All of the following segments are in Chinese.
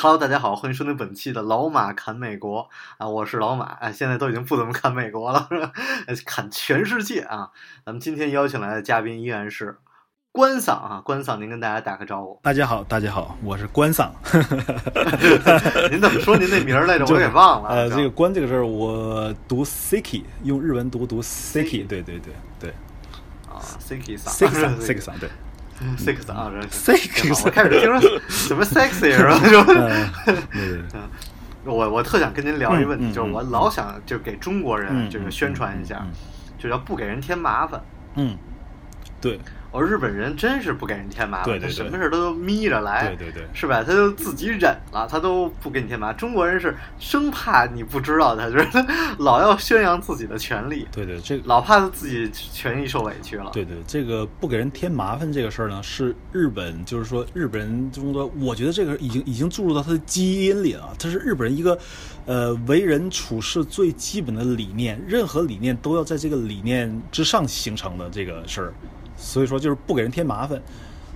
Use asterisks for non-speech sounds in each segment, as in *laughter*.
Hello，大家好，欢迎收听本期的老马侃美国啊，我是老马啊，现在都已经不怎么侃美国了，是吧？侃全世界啊。咱们今天邀请来的嘉宾依然是关桑啊，关桑，您跟大家打个招呼。大家好，大家好，我是关桑。*laughs* 您怎么说您那名儿来着？我给忘了。呃，这个“关”这个字儿，我读 “siki”，用日文读读 “siki”。对对对对啊，siki 桑，siki 桑，*laughs* siki 桑，对。Six 啊，这 six，我开始听说什么 sexy 是吧？就 *laughs* *laughs* 嗯，我我特想跟您聊一个问题，嗯就是我老想就给中国人嗯这个宣传一下嗯，就要不给人添麻烦。嗯，对我日本人真是不给人添麻烦，对对对他什么事都眯着来，对对对是吧？他就自己忍了，他都不给你添麻烦。中国人是生怕你不知道他，就是他 *laughs* 老要宣扬自己的权利，对对，这个老怕他自己权益受委屈了。对对，这个不给人添麻烦这个事儿呢，是日本，就是说日本人中的，我觉得这个已经已经注入到他的基因里了。这是日本人一个，呃，为人处事最基本的理念，任何理念都要在这个理念之上形成的这个事儿。所以说，就是不给人添麻烦。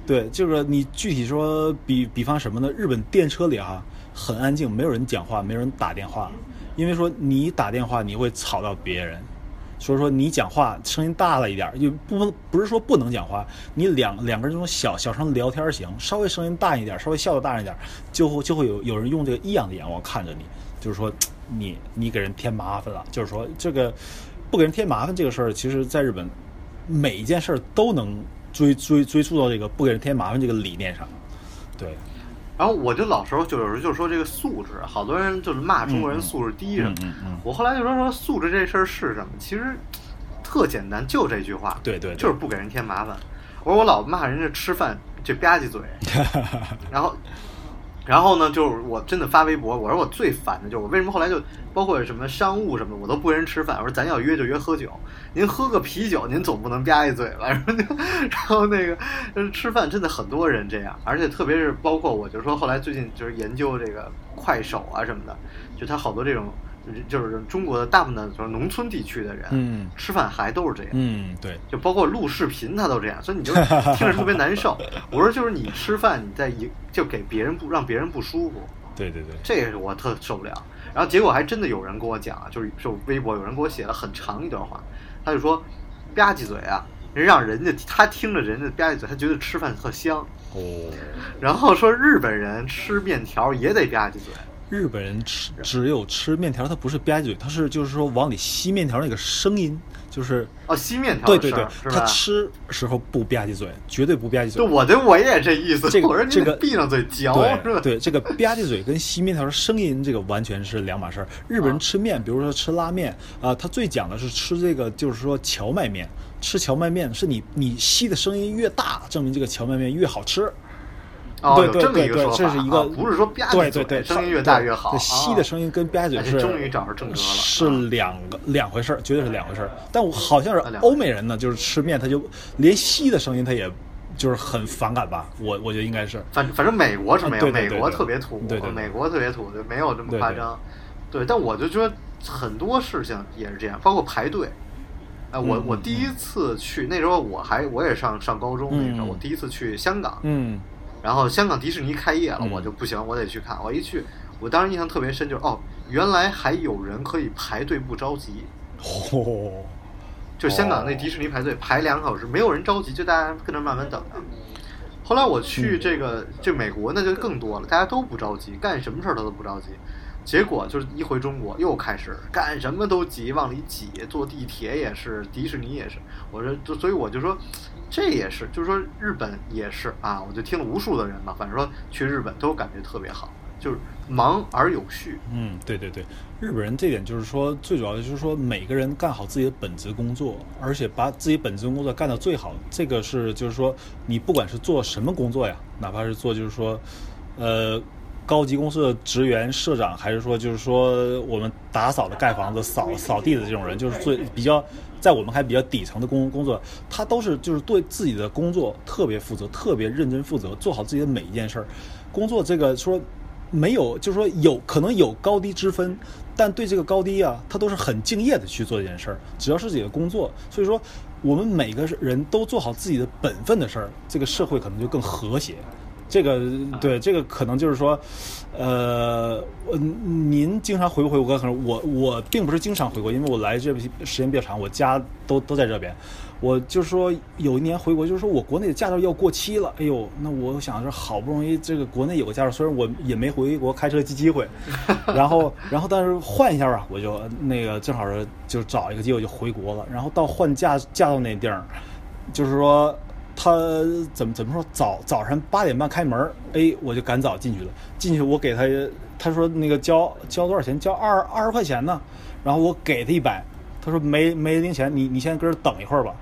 对，就是你具体说，比比方什么呢？日本电车里啊，很安静，没有人讲话，没有人打电话，因为说你打电话你会吵到别人。所以说你讲话声音大了一点，就不不是说不能讲话，你两两个人这种小小声聊天行，稍微声音大一点，稍微笑的大一点，就会就会有有人用这个异样的眼光看着你，就是说你你给人添麻烦了，*tsk* 就是说这个不给人添麻烦这个事儿，其实在日本每一件事儿都能追追追溯到这个不给人添麻烦这个理念上，对，然后我就老时候就有时候就说这个素质，好多人就是骂中国人素质低什么。嗯嗯嗯我后来就说说素质这事儿是什么？其实特简单，就这句话。对对对就是不给人添麻烦。我说我老骂人家吃饭就吧唧嘴，*laughs* 然后。然后呢，就是我真的发微博，我说我最烦的就是我为什么后来就包括什么商务什么的，我都不跟人吃饭。我说咱要约就约喝酒，您喝个啤酒，您总不能吧一嘴吧？然后就，然后那个吃饭真的很多人这样，而且特别是包括我，就说后来最近就是研究这个快手啊什么的，就他好多这种就是中国的大部分的就是农村地区的人，嗯吃饭还都是这样，嗯对，就包括录视频，他都这样，所以你就 *laughs* 听着特别难受。我说就是你吃饭，你在一就给别人不让别人不舒服，对对对，这个是我特受不了。然后结果还真的有人跟我讲啊，就是就微博有人给我写了很长一段话，他就说吧唧嘴啊，让人家他听着人家吧唧嘴，他觉得吃饭特香。哦。然后说日本人吃面条也得吧唧嘴，日本人吃只有吃面条，他不是吧唧嘴，他是就是说往里吸面条那个声音，就是哦，吸面条对对对？他吃时候不吧唧嘴，绝对不吧唧嘴。就我觉得我也这意思，这个我说你这个闭上嘴嚼是对，这个吧唧嘴跟吸面条的声音，这个完全是两码事儿。日本人吃面，比如说吃拉面啊、他最讲的是吃这个，就是说荞麦面。吃荞麦面是你你吸的声音越大，证明这个荞麦面越好吃。哦，对对有这么一对对，个说法，这是一个、啊不是说吧唧嘴对对对，声音越大越好，对吸的声音音跟吧唧嘴是终于找着正格了是啊两个两回事儿，绝对是两回事儿。但我好像是欧美人呢，就是吃面他就连吸的声音他也就是很反感吧，我我觉得应该是。反反正美国是没有，美国特别土，美国特别土，就没有这么夸张。对，但我就觉得很多事情也是这样，包括排队。哎，我我第一次去那时候我还我也上上高中那时候，嗯我第一次去香港，嗯然后香港迪士尼开业了，嗯我就不行，我得去看。我一去，我当时印象特别深，就是哦，原来还有人可以排队不着急。*laughs* 嚯、就香港那迪士尼排队排两个小时，没有人着急，就大家跟那慢慢等着。后来我去这个就美国，那就更多了，大家都不着急，干什么事儿他都不着急。结果就是一回中国又开始干什么都急，往里挤，坐地铁也是，迪士尼也是。我说，所以我就说，这也是，就是说日本也是啊，我就听了无数的人嘛，反正说去日本都感觉特别好，就是忙而有序。嗯，对对对，日本人这点就是说，最主要的就是说，每个人干好自己的本职工作，而且把自己本职工作干到最好。这个是就是说，你不管是做什么工作呀，哪怕是做就是说，呃，高级公司的职员、社长，还是说就是说我们打扫的、盖房子、扫扫地的这种人，就是最比较在我们还比较底层的工工作，他都是就是对自己的工作特别负责、特别认真负责，做好自己的每一件事儿。工作这个说没有，就是说有可能有高低之分，但对这个高低啊，他都是很敬业的去做这件事儿，只要是自己的工作，所以说我们每个人都做好自己的本分的事儿，这个社会可能就更和谐。这个对这个可能就是说，呃，呃您经常回不回国？可能我我并不是经常回国，因为我来这边时间比较长，我家都都在这边。我就是说有一年回国，就是说我国内的驾照要过期了，哎呦，那我想说好不容易这个国内有个驾照，虽然我也没回国开车机机会，*laughs* 然后然后但是换一下吧，我就那个正好是就找一个机会就回国了，然后到换驾驾照那地儿，就是说。他怎么怎么说？早早上八点半开门，哎，我就赶早进去了。进去我给他，他说那个交交多少钱？交二二十块钱呢。然后我给他一百，他说没没零钱，你你先搁这等一会儿吧。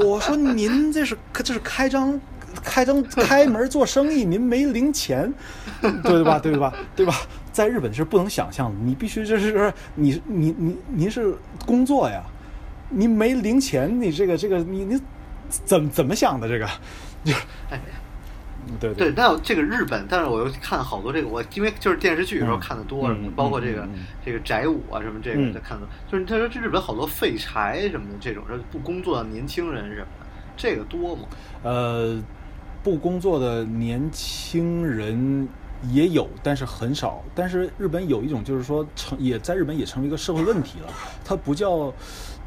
我说您这是这是开张开张开门做生意，您没零钱，对吧？对吧？对吧？在日本是不能想象的，你必须就是你你你您是工作呀，你没零钱，你这个这个你你。怎怎么想的这个？就哎，对对，那这个日本，但是我又看好多这个，我因为就是电视剧有时候看的多什么，包括这个这个宅舞啊什么这个在看的，就是他说这日本好多废柴什么的这种，不工作的年轻人什么的，这个多吗？呃，不工作的年轻人也有，但是很少。但是日本有一种就是说成也在日本也成为一个社会问题了，它不叫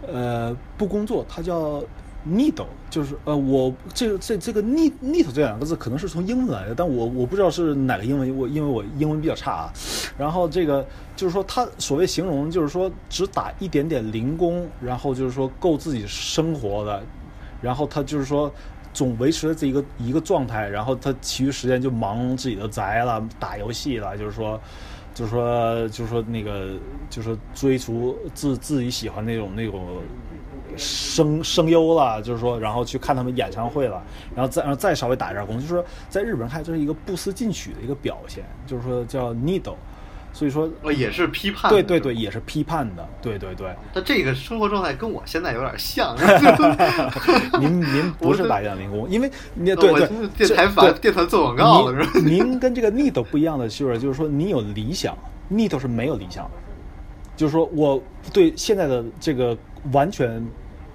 呃不工作，它叫。Needle 就是呃，我这个这这个 need need 这两个字可能是从英文来的，但我我不知道是哪个英文，我因为我英文比较差啊。然后这个就是说，他所谓形容就是说只打一点点零工，然后就是说够自己生活的，然后他就是说总维持这一个一个状态，然后他其余时间就忙自己的宅了，打游戏了，就是说就是说就是说那个就是追逐自自己喜欢那种那种。声声优了，就是说，然后去看他们演唱会了，然后再然后再稍微打一下工，就是说，在日本人看这是一个不思进取的一个表现，就是说叫 needle，所以说哦也是批判，对对对，也是批判的，对对对。那这个生活状态跟我现在有点像。*laughs* 您您不是打样零工，因为您对对电台反电台做广告了是吧？您跟这个 needle 不一样的就是就是说你有理想，needle 是没有理想的，就是说我对现在的这个完全。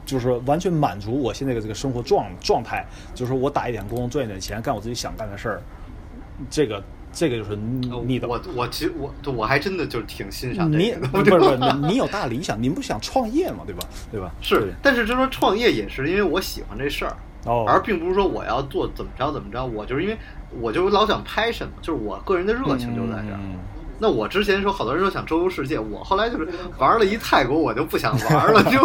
就是完全满足我现在的这个生活状状态，就是说我打一点工，赚一点钱，干我自己想干的事儿。这个这个就是你的。我我其实我我还真的就是挺欣赏你，不是不是，你有大理想，您不想创业嘛，对吧？对吧？是，但是就说创业也是因为我喜欢这事儿，哦，而并不是说我要做怎么着怎么着，我就是因为我就老想拍什么，就是我个人的热情就在这儿。那我之前说，好多人都想周游世界，我后来就是玩了一泰国，我就不想玩了。*laughs* 就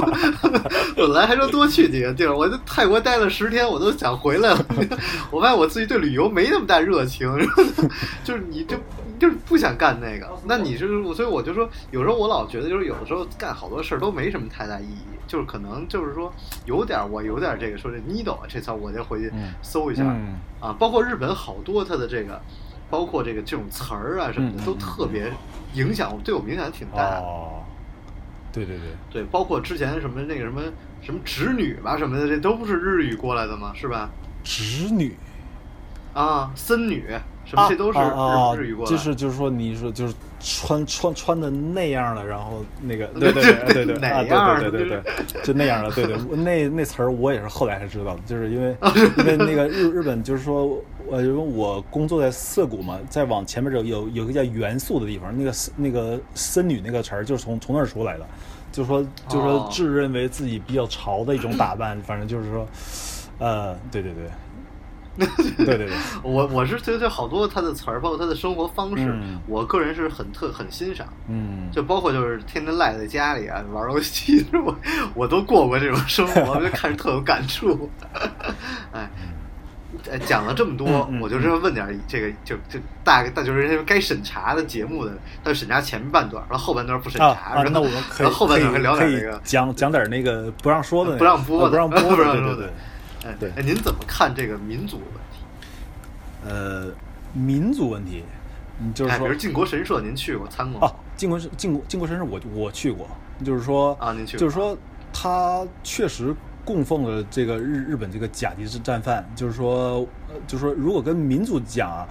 本来还说多去几个地儿，我在泰国待了十天，我都想回来了。*laughs* 我发现我自己对旅游没那么大热情，*laughs* 就是你就就是不想干那个。那你是，所以我就说，有时候我老觉得，就是有的时候干好多事儿都没什么太大意义，就是可能就是说有点我有点这个说这 needle 这词，我就回去搜一下啊，包括日本好多它的这个。包括这个这种词儿啊什么的，都特别影响对我们影响挺大。哦，对对对对，包括之前什么那个什么什么侄女吧什么的，这都不是日语过来的吗？是吧？侄女啊，孙女什么这都是日日语过来。就是就是说，你说就是穿穿穿的那样了，然后那个 *laughs* 对对对对对啊对对对对对，就那样了对对，那那词儿我也是后来才知道的，就是因为 *laughs* 因为那个日日本就是说。呃，因为我工作在涩谷嘛，再往前面有有有个叫元素的地方，那个那个森女那个词儿就是从从那儿出来的，就是说就是说自认为自己比较潮的一种打扮，反正就是说，呃，对对对，*laughs* 对对对，我我是觉得好多他的词儿，包括他的生活方式，我个人是很特很欣赏，嗯，就包括就是天天赖在家里啊玩游戏，*laughs* 我我都过过这种生活，就看着特有感触，*laughs* 哎。哎，讲了这么多，我就是问点这个，就就大概，大就是该审查的节目的，他审查前半段，然后后半段不审查。那我们可以后半段聊点那个，讲讲点那个不让说的，不让播的，不让播，不让说的。哎，对，哎，您怎么看这个民族问题？呃，民族问题，你，就是哎，比如靖国神社，您去过参过吗？啊，靖国靖国靖国神社我我去过，就是说啊您去过就是说他确实供奉了这个日日本这个甲级战犯，就是说呃就是说如果跟民族讲啊，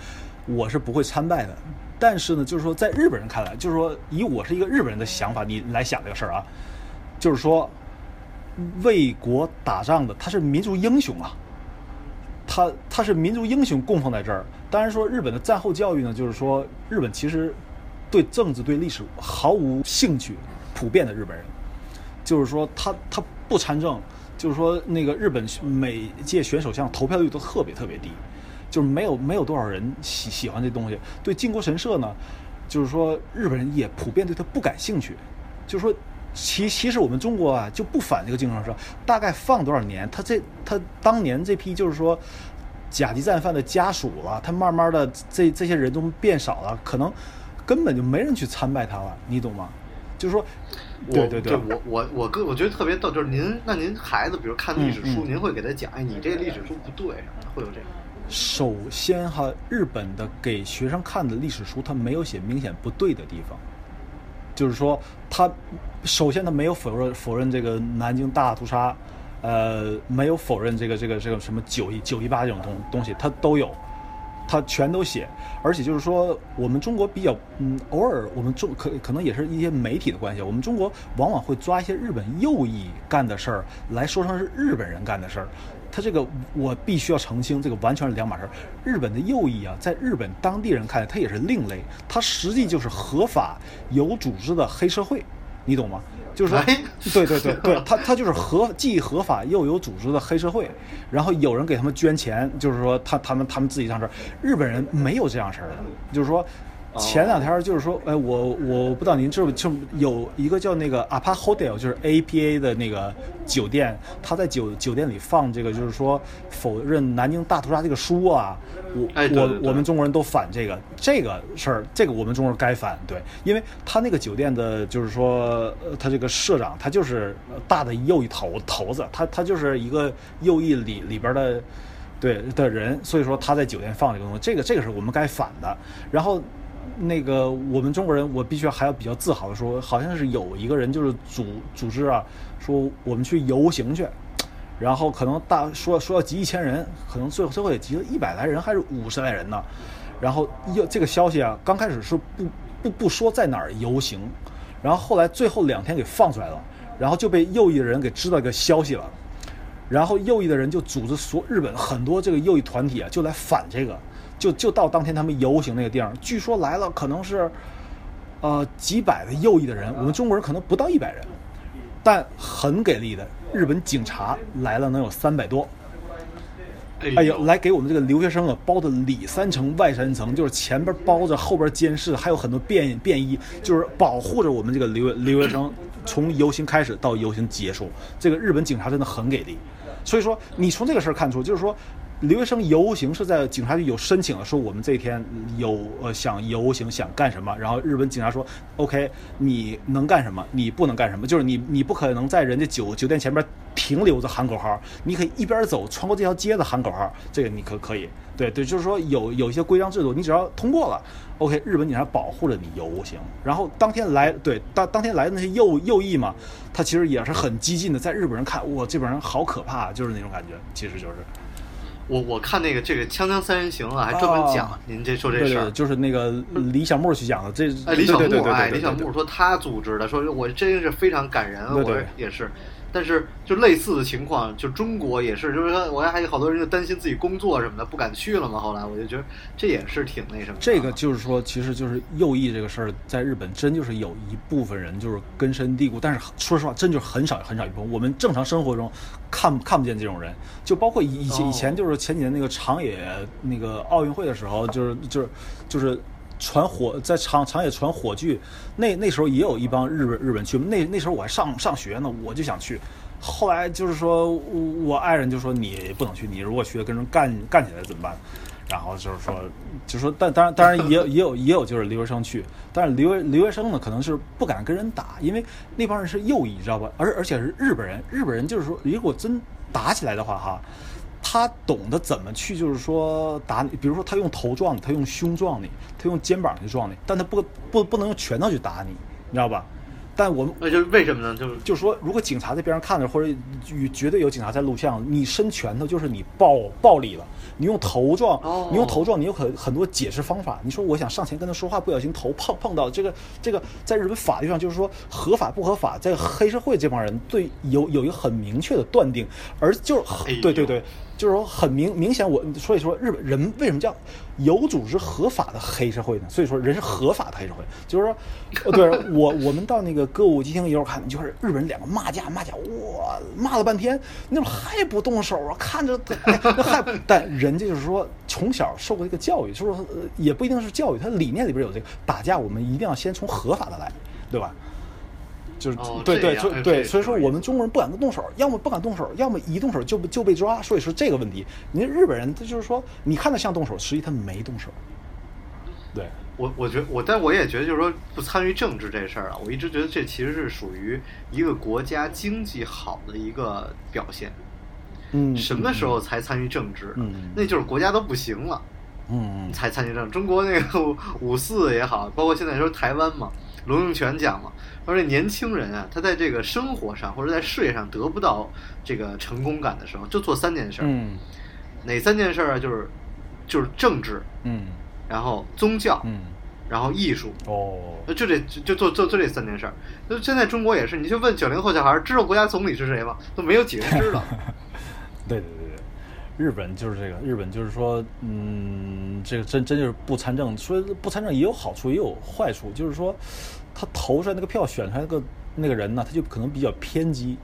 我是不会参拜的。但是呢，就是说在日本人看来，就是说以我是一个日本人的想法，你来想这个事儿啊，就是说为国打仗的他是民族英雄啊，他他是民族英雄供奉在这儿。当然说日本的战后教育呢，就是说日本其实对政治对历史毫无兴趣，普遍的日本人，就是说他他不参政，就是说那个日本每届选首相投票率都特别特别低，就是没有没有多少人喜喜欢这东西。对靖国神社呢，就是说日本人也普遍对他不感兴趣，就是说。其其实我们中国啊就不反这个靖国神社，大概放多少年，他这他当年这批就是说甲级战犯的家属了，他慢慢的这这些人都变少了，可能根本就没人去参拜他了，你懂吗？就是说，对对对，我我我个我觉得特别逗，就是您那您孩子比如看历史书，您会给他讲，哎，你这个历史书不对会有这样。首先哈，日本的给学生看的历史书，他没有写明显不对的地方，就是说，他首先他没有否认否认这个南京大屠杀，呃，没有否认这个这个这个什么九一九一八这种东东西，他都有，他全都写，而且就是说，我们中国比较，嗯，偶尔我们中可可能也是一些媒体的关系，我们中国往往会抓一些日本右翼干的事儿来说成是日本人干的事儿。他这个我必须要澄清，这个完全是两码事儿。日本的右翼啊，在日本当地人看来，他也是另类，他实际就是合法有组织的黑社会，你懂吗？就是说哎，对对对对，*laughs* 他他就是合既合法又有组织的黑社会，然后有人给他们捐钱，就是说他他们他们自己上这儿。日本人没有这样事儿的，就是说。前两天就是说，哎，我我不知道您知不就有一个叫那个 APA Hotel，就是 APA 的那个酒店，他在酒酒店里放这个，就是说否认南京大屠杀这个书啊，我我哎对对对我们中国人都反这个这个事儿，这个我们中国人该反，对，因为他那个酒店的，就是说，呃他这个社长他就是大的右翼头头子，他他就是一个右翼里里边的。对的人，所以说他在酒店放这个东西，这个这个是我们该反的。然后，那个我们中国人，我必须还要比较自豪的说，好像是有一个人就是组组织啊，说我们去游行去，然后可能大说说要集一千人，可能最后最后也集了一百来人还是五十来人呢。然后又这个消息啊，刚开始是不不不说在哪儿游行，然后后来最后两天给放出来了，然后就被右翼的人给知道一个消息了。然后右翼的人就组织所日本很多这个右翼团体啊，就来反这个，就就到当天他们游行那个地儿，据说来了可能是，呃几百的右翼的人，我们中国人可能不到一百人，但很给力的，日本警察来了能有三百多，哎呦，来给我们这个留学生啊包的里三层外三层，就是前边包着，后边监视，还有很多便便衣，就是保护着我们这个留留学生从游行开始到游行结束。这个日本警察真的很给力，所以说你从这个事儿看出，就是说。留学生游行是在警察局有申请了，说我们这一天有呃想游行想干什么，然后日本警察说 OK，你能干什么，你不能干什么，就是你你不可能在人家酒酒店前边停留着喊口号，你可以一边走穿过这条街子喊口号，这个你可可以，对对，就是说有有一些规章制度，你只要通过了，OK，日本警察保护着你游行，然后当天来对当当天来的那些右右翼嘛，他其实也是很激进的，在日本人看哇这帮人好可怕，就是那种感觉，其实就是。我我看那个这个《锵锵三人行》啊，还专门讲哦您这说这事。就是那个李小牧去讲的，这哎，李小牧，哎，李小牧说他组织的，说我真是非常感人，我也是。但是就类似的情况，就中国也是，就是说，我看还有好多人就担心自己工作什么的不敢去了嘛。后来我就觉得这也是挺那什么。这个就是说，其实就是右翼这个事儿，在日本真就是有一部分人就是根深蒂固，但是说实话，真就是很少很少一部分。我们正常生活中看看不见这种人，就包括以以前以前就是前几年那个长野那个奥运会的时候，就是就是就是。传火在长长野传火炬，那那时候也有一帮日本日本去，那那时候我还上上学呢，我就想去。后来就是说我我爱人就说你不能去，你如果去了跟人干干起来怎么办？然后就是说，就说，但当然，当然也有 *laughs* 也有也有就是留学生去，但是留留学生呢，可能是不敢跟人打，因为那帮人是右翼，知道吧？而而且是日本人，日本人就是说，如果真打起来的话，哈，他懂得怎么去，就是说打你，比如说他用头撞你，他用胸撞你，他用肩膀去撞你，但他不不不能用拳头去打你，你知道吧？但我们那就是为什么呢？就是就是说，如果警察在边上看着，或者与绝对有警察在录像，你伸拳头就是你暴暴力了。你用头撞，哦你用头撞，你有很很多解释方法。你说我想上前跟他说话，不小心头碰碰到这个这个，在日本法律上就是说合法不合法，在黑社会这帮人对有有一个很明确的断定，而就是哎对对对。就是说很明明显我，所以说日本人为什么叫有组织合法的黑社会呢？所以说人是合法的黑社会，就是说，对我我们到那个歌舞伎町一会儿看，就是日本人两个骂架骂架，哇骂了半天，那会儿还不动手啊？看着哎那还不，但人家就是说从小受过这个教育，就是说也不一定是教育，他理念里边有这个打架，我们一定要先从合法的来，对吧？就是、哦对对，对，所以说我们中国人不敢动手，要么不敢动手，要么一动手就就被抓，所以说这个问题，您日本人他就是说，你看他像动手，实际他没动手。对，我我觉得我，但我也觉得就是说不参与政治这事儿啊，我一直觉得这其实是属于一个国家经济好的一个表现。嗯，什么时候才参与政治？嗯那就是国家都不行了。嗯？嗯才参与政治。中国那个五五四也好，包括现在说台湾嘛，龙应泉讲嘛，说这年轻人啊，他在这个生活上或者在事业上得不到这个成功感的时候，就做三件事儿。嗯哪三件事儿啊？就是就是政治，嗯然后宗教，嗯，然后艺术。哦，呃就这就就做做做这三件事儿。就现在中国也是，你就问九零后小孩儿，知道国家总理是谁吗？都没有几个人知道。*laughs* 对对对对，日本就是这个，日本就是说，嗯，这个真真就是不参政，说不参政也有好处，也有坏处，就是说，他投出来那个票选出来那个那个人呢，他就可能比较偏激。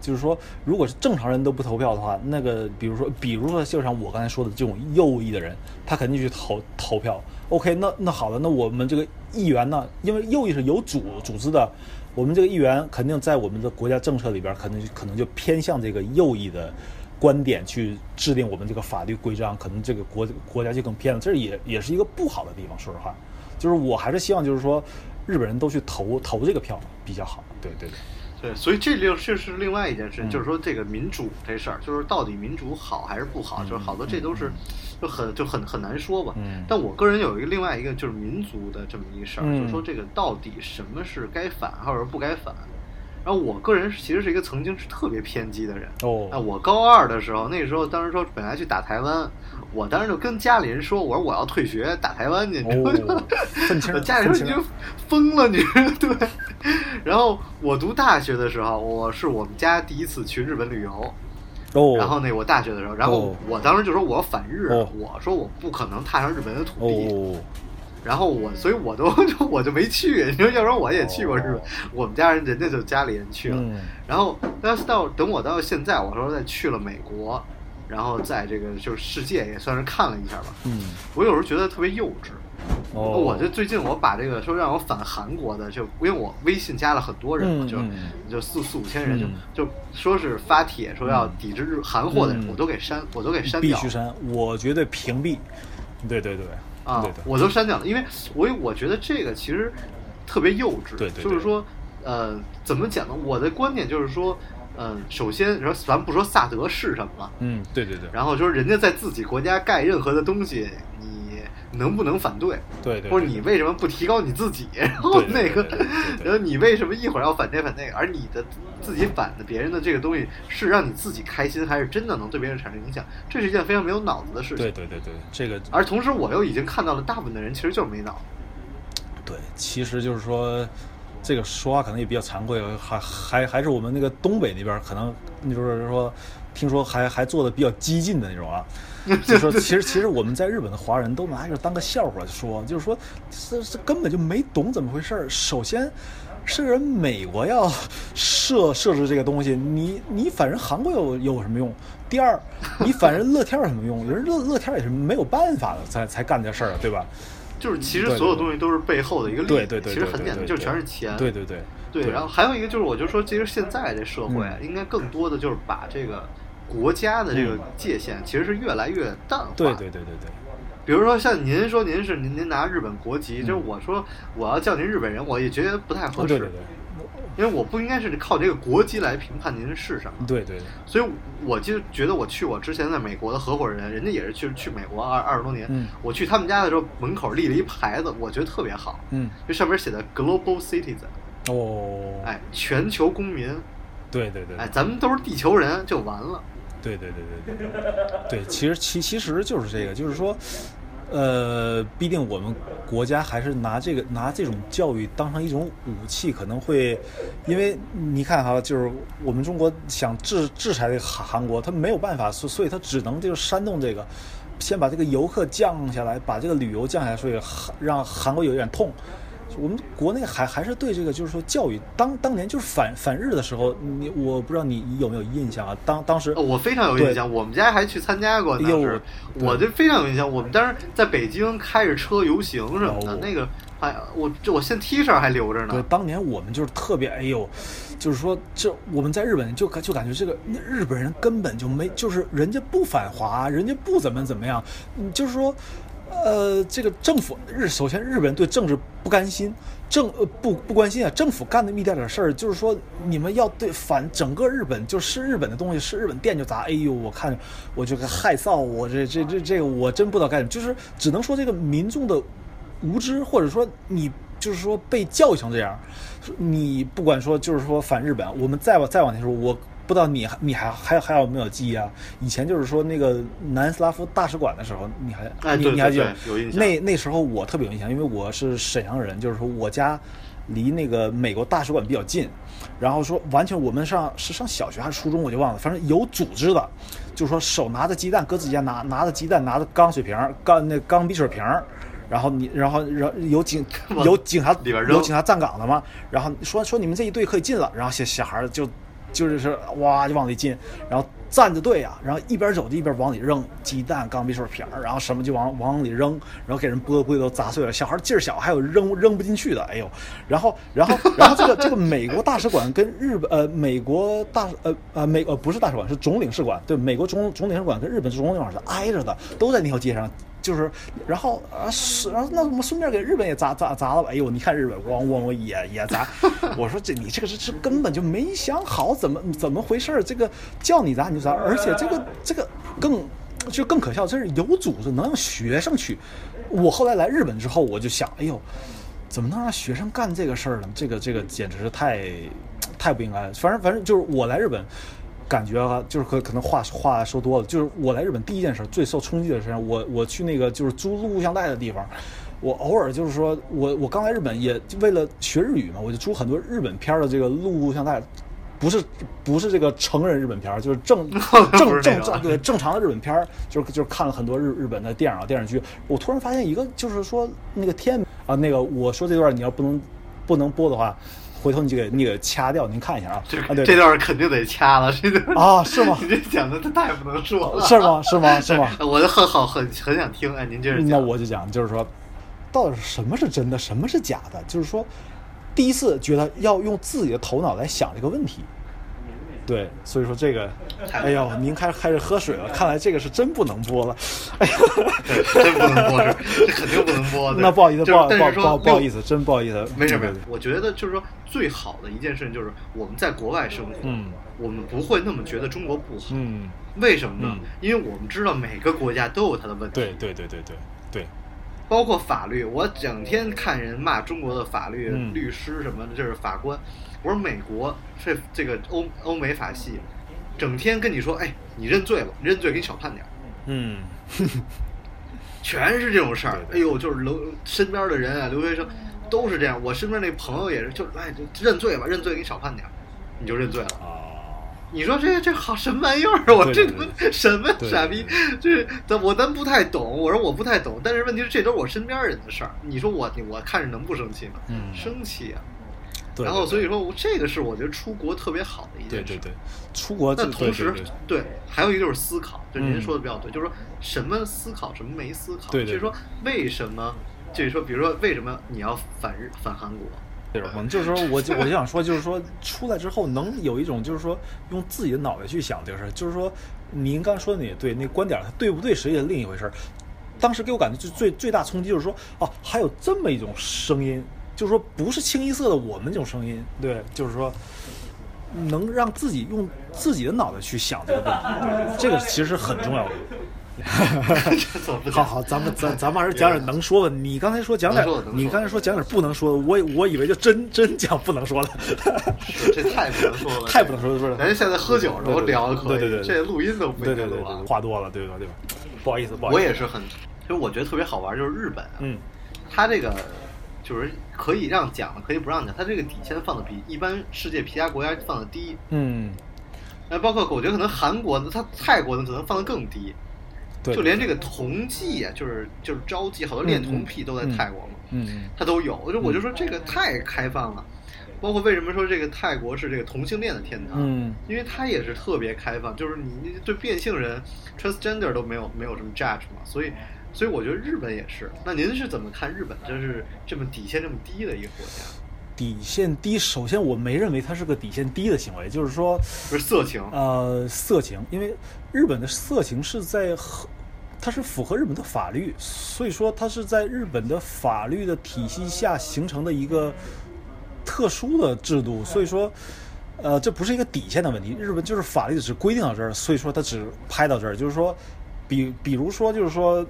就是说，如果是正常人都不投票的话，那个比如说，比如说，就像我刚才说的这种右翼的人，他肯定去投投票。OK，那那好了，那我们这个议员呢，因为右翼是有组组织的，我们这个议员肯定在我们的国家政策里边，可能可能就偏向这个右翼的观点去制定我们这个法律规章，可能这个国国家就更偏了，这也也是一个不好的地方。说实话，就是我还是希望就是说，日本人都去投投这个票比较好。对对对。对，所以这另这是另外一件事，嗯就是说这个民主这事儿，就是到底民主好还是不好，就是好多这都是就很就很很难说吧。嗯但我个人有一个另外一个就是民族的这么一事儿，嗯就是说这个到底什么是该反或者不该反。然后我个人其实是一个曾经是特别偏激的人。哦啊，我高二的时候，那个时候当时说本来去打台湾，我当时就跟家里人说，我说我要退学打台湾去，你知道吗？哦，愤青儿，我 *laughs* 家里说愤青儿你就疯了，你 *laughs* 对。然后我读大学的时候，我是我们家第一次去日本旅游。哦，然后那我大学的时候，然后哦我当时就说我要反日，哦我说我不可能踏上日本的土地。哦，然后我，所以我都 *laughs* 我就没去。你说，要不然我也去过日本。哦我们家人人家就家里人去了。嗯然后，但是到等我到现在，我说再去了美国，然后在这个就是世界也算是看了一下吧。嗯，我有时候觉得特别幼稚。哦，我就最近我把这个说让我反韩国的，就因为我微信加了很多人嘛，就就四四五千人，嗯就就说是发帖说要抵制日韩货的人，嗯我都给删，我都给删掉了。必须删，我觉得屏蔽。对对对，啊我都删掉了，因为我我觉得这个其实特别幼稚。对对对就是说，呃，怎么讲呢？我的观点就是说，嗯、首先说咱们不说萨德是什么了，嗯，对对对，然后就是人家在自己国家盖任何的东西，你能不能反对？对对，或者你为什么不提高你自己？然后那个然后你为什么一会儿要反这反那个？而你的自己反的别人的这个东西，是让你自己开心，还是真的能对别人产生影响？这是一件非常没有脑子的事情。对对对对，这个而同时，我又已经看到了大部分的人其实就是没脑。对，其实就是说，这个说话可能也比较惭愧，还还还是我们那个东北那边可能就是说，听说还还做的比较激进的那种啊。*laughs* 就说其实其实我们在日本的华人都拿这个当个笑话说，就是说这这根本就没懂怎么回事儿。首先是人美国要设设置这个东西，你你反正韩国有有什么用？第二，你反正乐天有什么用？人乐乐天也是没有办法的，才才干这事儿啊，对吧？就是其实所有东西都是背后的一个利益，对对对，其实很简单，就全是钱。对对对对然后还有一个就是，我就说，其实现在这社会应该更多的就是把这个国家的这个嗯界限，其实是越来越淡化。对对对对对。比如说像您说您是您您拿日本国籍，嗯就是我说我要叫您日本人，我也觉得不太合适。哦，对对对，因为我不应该是靠这个国籍来评判您是什么。对对对，所以我就觉得我去我之前在美国的合伙人，人家也是去去美国二二十多年。嗯我去他们家的时候，门口立了一牌子，我觉得特别好，嗯，这上面写的 Global Citizen，哦，哎，全球公民，对对对，哎，咱们都是地球人就完了。对对对对对，对，其实其其实就是这个，就是说，呃，毕竟我们国家还是拿这个拿这种教育当成一种武器，可能会，因为你看哈，就是我们中国想制制裁这个韩韩国，他没有办法，所所以他只能就是煽动这个，先把这个游客降下来，把这个旅游降下来，所以韩让韩国有一点痛。我们国内还还是对这个，就是说教育当当年就是反反日的时候，你我不知道你有没有印象啊？当当时哦我非常有印象，我们家还去参加过。当哎呦时对我就非常有印象，我们当时在北京开着车游行什么的，哦那个还我这我现 T 恤还留着呢对，呢。当年我们就是特别哎呦，就是说这我们在日本就感就感觉这个那日本人根本就没，就是人家不反华，人家不怎么怎么样，嗯，就是说，呃，这个政府日首先日本人对政治不甘心，政呃不不关心啊，政府干那一点点事儿，就是说你们要对反整个日本，就是日本的东西是日本店就砸，哎呦，我看我这个害臊，我这这这这个我真不知道该怎么，就是只能说这个民众的无知，或者说你就是说被教育成这样，你不管说就是说反日本，我们再往再往前说，我不知道你还你还还还有没有记忆啊？以前就是说那个南斯拉夫大使馆的时候，你还你哎对对你还记得对有印象那那时候我特别有印象，因为我是沈阳人，就是说我家离那个美国大使馆比较近，然后说完全我们上是上小学还是初中我就忘了，反正有组织的，就是说手拿着鸡蛋，搁自己家拿拿着鸡蛋，拿着钢水瓶儿、钢那钢笔水瓶儿。然后你，然后，然后有警 *laughs* 有警察里边有警察站岗的嘛，然后说说你们这一队可以进了，然后小小孩儿就就是哇就往里进，然后站着队啊，然后一边走就一边往里扔鸡蛋、钢笔水瓶儿，然后什么就往往里扔，然后给人玻璃都砸碎了。小孩劲儿小，还有扔扔不进去的，哎呦，然后然后然后这个这个美国大使馆跟日本呃美国大呃呃美呃不是大使馆是总领事馆，对，美国总总领事馆跟日本总领馆是挨着的，都在那条街上。就是，然后啊是，然后那我们顺便给日本也砸砸砸了吧？哎呦，你看日本咣咣咣也也砸，*laughs* 我说这你这个是是根本就没想好怎么怎么回事儿，这个叫你砸你就砸，而且这个这个更就更可笑，这是有组织能让学生去。我后来来日本之后，我就想，哎呦，怎么能让学生干这个事儿呢？这个这个简直是太太不应该了。反正反正就是我来日本。感觉啊，就是可可能话话说多了，就是我来日本第一件事最受冲击的是，我我去那个就是租录像带的地方，我偶尔就是说我我刚来日本也为了学日语嘛，我就租很多日本片儿的这个录像带，不是不是这个成人日本片儿，就是正 *laughs* 正正正对正常的日本片儿，就是就是看了很多日日本的电影啊电视剧，我突然发现一个就是说那个天啊那个我说这段你要不能不能播的话。回头你就给你给掐掉，您看一下啊。这啊，对，这段肯定得掐了，*laughs* 这段啊是吗 *laughs* 你这讲的太不能说了，是吗？是吗？是吗？*laughs* 我就很好很很想听，哎，您接着讲。那我就讲，就是说，到底什么是真的，什么是假的？就是说，第一次觉得要用自己的头脑来想这个问题。对，所以说这个，哎呦，您开开始喝水了，看来这个是真不能播了。哎呀，对，真不能播，这这肯定不能播。对 *laughs* 那不好意思，不好不好但是说不好不好意思。真不好意思。没事没事我觉得就是说，最好的一件事情就是我们在国外生活，嗯我们不会那么觉得中国不好。嗯，为什么呢？嗯因为我们知道每个国家都有它的问题，对对对对对对，包括法律。我整天看人骂中国的法律、嗯律师什么的，就是法官。我说美国这这个欧欧美法系，整天跟你说，哎，你认罪吧，认罪给你少判点儿。嗯，全是这种事儿。哎对呦，就是留身边的人啊，留学生都是这样。我身边那朋友也是，就是哎，就认罪吧，认罪给你少判点儿，你就认罪了。啊，你说这这好什么玩意儿啊？我这什么傻逼？这咱我咱不太懂。我说我不太懂，但是问题是这都是我身边人的事儿。你说我我看着能不生气吗？嗯生气啊！对。然后所以说我这个是我觉得出国特别好的一件事。对对对，出国就那同时对对对还有一个就是思考，就您嗯说的比较对，就是说什么思考，什么没思考。对对就是说为什么，就是说，比如说为什么你要反日反韩国？这种可能就是说，我就我就想说，就是说出来之后能有一种，就是说用自己的脑袋去想这个事儿。就是说，您刚说的也对，那观点它对不对，实际是另一回事儿。当时给我感觉就最最大冲击就是说，哦，还有这么一种声音，就是说不是清一色的我们这种声音，对，就是说能让自己用自己的脑袋去想这个问题，这个其实是很重要？*laughs* 好好，咱们咱 *laughs* 咱们还是讲点能说的。你刚才说讲点你刚才说讲点不能说的，我我以为就真真讲不能说的，是这太不能说了，*laughs* 太不能说了，说咱现在喝酒的时候聊可以，对对对对这录音都不对对对对，。话多了，对吧？对吧？不好意思，不好意思，我也是很，其实我觉得特别好玩，就是日本啊，嗯它这个就是可以让讲的，可以不让讲，他这个底线放的比一般世界其他国家放的低。嗯，那包括我觉得可能韩国的，它泰国的可能放的更低，对，就连这个同济啊，就是就是招妓，好多恋童癖都在嗯泰国嘛，嗯嗯它都有。我就我就说这个太开放了，包括为什么说这个泰国是这个同性恋的天堂？嗯因为它也是特别开放，就是你你对变性人 transgender 都没有没有什么 judge 嘛，所以所以我觉得日本也是。那您是怎么看日本就是这么底线这么低的一个国家？底线低，首先我没认为它是个底线低的行为，就是说，不是色情，呃，色情，因为日本的色情是在和，它是符合日本的法律，所以说它是在日本的法律的体系下形成的一个特殊的制度，所以说，呃，这不是一个底线的问题，日本就是法律只规定到这儿，所以说它只拍到这儿，就是说，比比如说就是说。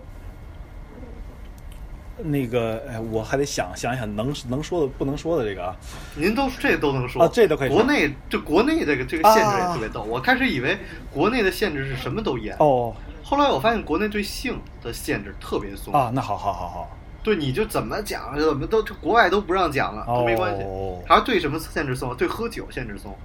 那个，哎，我还得想想一想能能说的不能说的这个啊，您都这都能说。啊这都可以国内这国内这个这个限制也特别逗，我开始以为国内的限制是什么都严，哦。后来我发现国内对性的限制特别松。啊，那好好好好，对，你就怎么讲，怎么都这国外都不让讲了，都没关系。哦。还是对什么限制松？对喝酒限制松，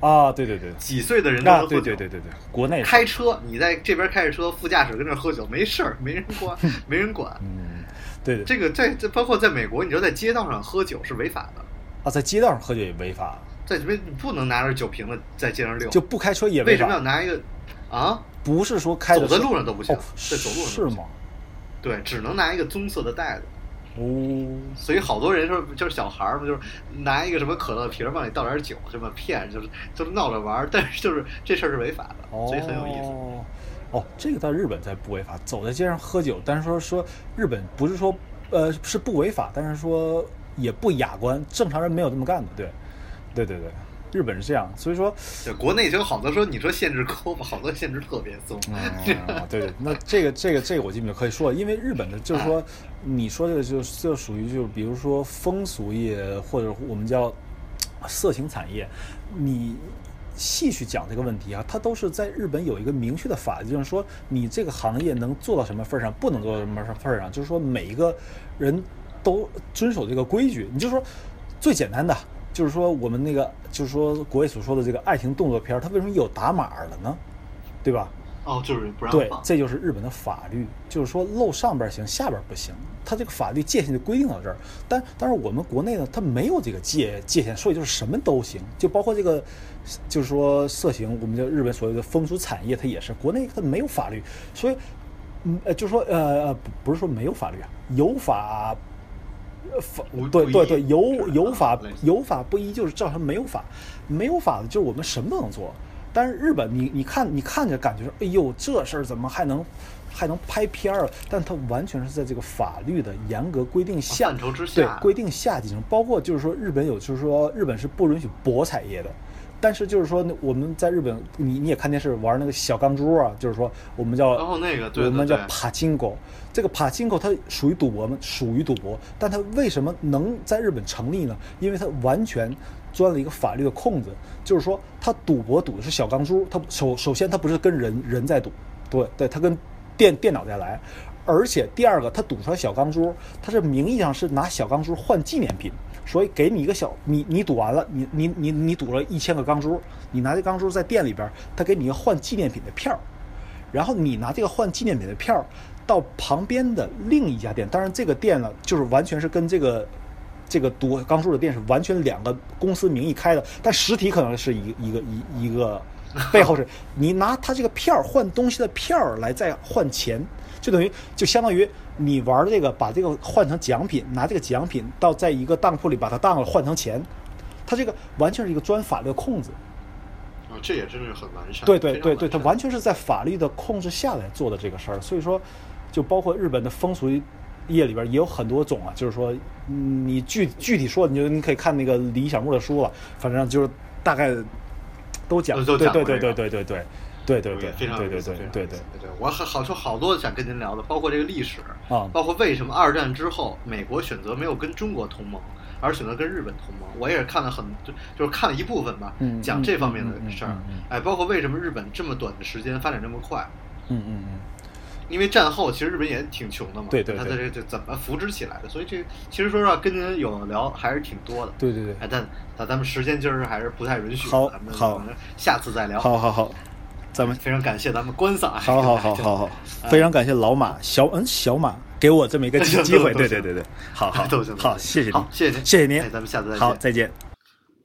啊，对对对，几岁的人都能啊，喝酒。对对对对对，国内开车，你在这边开着车，副驾驶跟那儿喝酒，没事儿，没人管，*laughs* 没人管。嗯，对对，这个在这包括在美国，你知道在街道上喝酒是违法的，啊，在街道上喝酒也违法，在这边你不能拿着酒瓶子在街上溜。就不开车也违法为什么，要拿一个啊？不是说开走在路上都不行哦，在走路上是吗？对，只能拿一个棕色的袋子。哦，所以好多人说，就是小孩儿嘛，就是拿一个什么可乐瓶儿往里倒点酒，这么骗，就是就是闹着玩儿，但是就是这事儿是违法的，哦，所以很有意思。哦，这个在日本才不违法，走在街上喝酒，但是说说日本不是说呃是不违法，但是说也不雅观，正常人没有这么干的，对，对对对，日本是这样，所以说对，国内就有好多说你说限制抠吧，好多限制特别松。啊，*laughs* 对对，那这个这个这个我基本就可以说了，因为日本的就是说，你说这个就就属于就是比如说风俗业或者我们叫色情产业，你细去讲这个问题啊，它都是在日本有一个明确的法律，就是说你这个行业能做到什么份上，不能做到什么份上，就是说每一个人都遵守这个规矩。你就说最简单的，就是说我们那个就是说国外所说的这个爱情动作片，它为什么有打码的呢？对吧？哦，就是不让对，。这就是日本的法律，就是说露上边儿行，下边儿不行。它这个法律界限就规定到这儿。但但是我们国内呢，它没有这个界界限，所以就是什么都行，就包括这个，就是说色情，我们叫日本所谓的风俗产业，它也是国内它没有法律，所以，嗯呃，就说呃呃，不不是说没有法律啊，有法。呃法对对对，有有法有法不依，就是造成没有法，没有法的就是我们什么都能做。但是日本你，你看你看着感觉说，哎呦，这事儿怎么还能还能拍片儿？但它完全是在这个法律的严格规定下，范畴之对规定下进行。包括就是说，日本有就是说，日本是不允许博彩业的。但是就是说，那我们在日本，你你也看电视玩那个小钢珠啊，就是说我们叫然后那个对我们叫帕金狗。这个帕金狗它属于赌博吗？属于赌博，但它为什么能在日本成立呢？因为它完全钻了一个法律的空子，就是说他赌博赌的是小钢珠，他首首先他不是跟人人在赌，对对，他跟电电脑在来，而且第二个他赌出来小钢珠，他是名义上是拿小钢珠换纪念品。所以给你一个小，你你赌完了，你你你你赌了一千个钢珠，你拿这钢珠在店里边，他给你一个换纪念品的票，然后你拿这个换纪念品的票到旁边的另一家店，当然这个店呢，就是完全是跟这个这个赌钢珠的店是完全两个公司名义开的，但实体可能是一一个一一个背后是你拿他这个票儿换东西的票来再换钱，就等于就相当于你玩这个把这个换成奖品，拿这个奖品到在一个当铺里把它当了换成钱，它这个完全是一个钻法律的空子。哦，这也真是很完善。对对对对，非常完善它完全是在法律的控制下来做的这个事儿，所以说，就包括日本的风俗业里边也有很多种啊，就是说，嗯你具具体说，你就你可以看那个李小牧的书了，反正就是大概都讲，都对对对讲过这个对对对对对对对非常有意思对对对对对非常有意思对，我好好说好多想跟您聊的，包括这个历史，啊包括为什么二战之后美国选择没有跟中国同盟，而选择跟日本同盟。我也是看了很就就是看了一部分吧，嗯讲这方面的事儿。哎，包括为什么日本这么短的时间发展这么快，嗯嗯嗯。因为战后其实日本也挺穷的嘛，对对对他在这这怎么扶植起来的？所以这其实说实话，跟您有聊还是挺多的。对对对哎，但但咱们时间今儿还是不太允许，好咱们好下次再聊。好好好，咱们非常感谢咱们观赏。好好好好好，*laughs* 非常感谢老马小嗯小马给我这么一个 *laughs* 机机会，对对对对，好好 *laughs* 都行，好，谢谢您好，谢谢您，谢谢您哎，咱们下次再见。好，再见。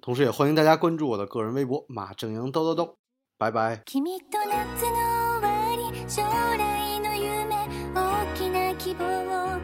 同时也欢迎大家关注我的个人微博马正阳叨叨叨，拜拜。将来の夢大きな希望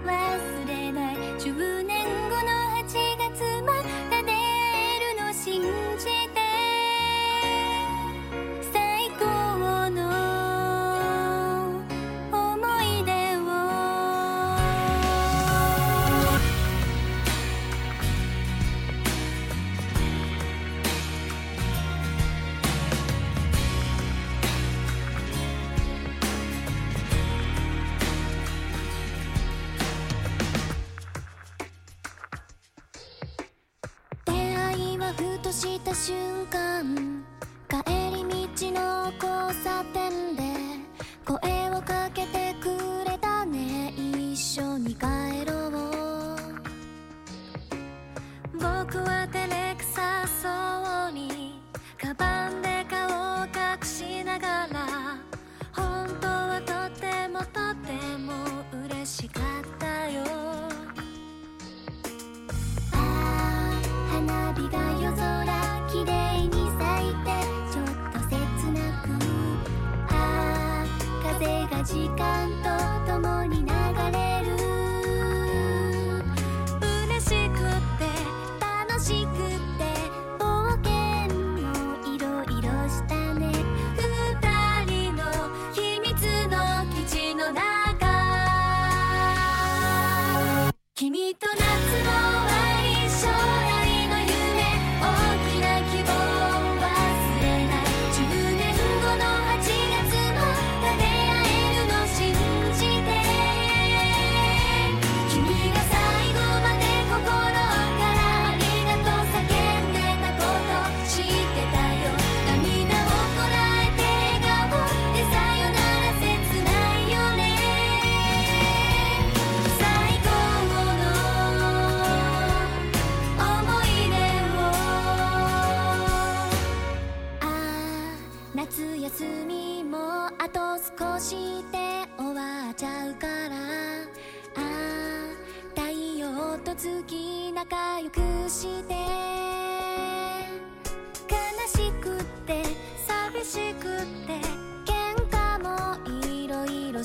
ろいろ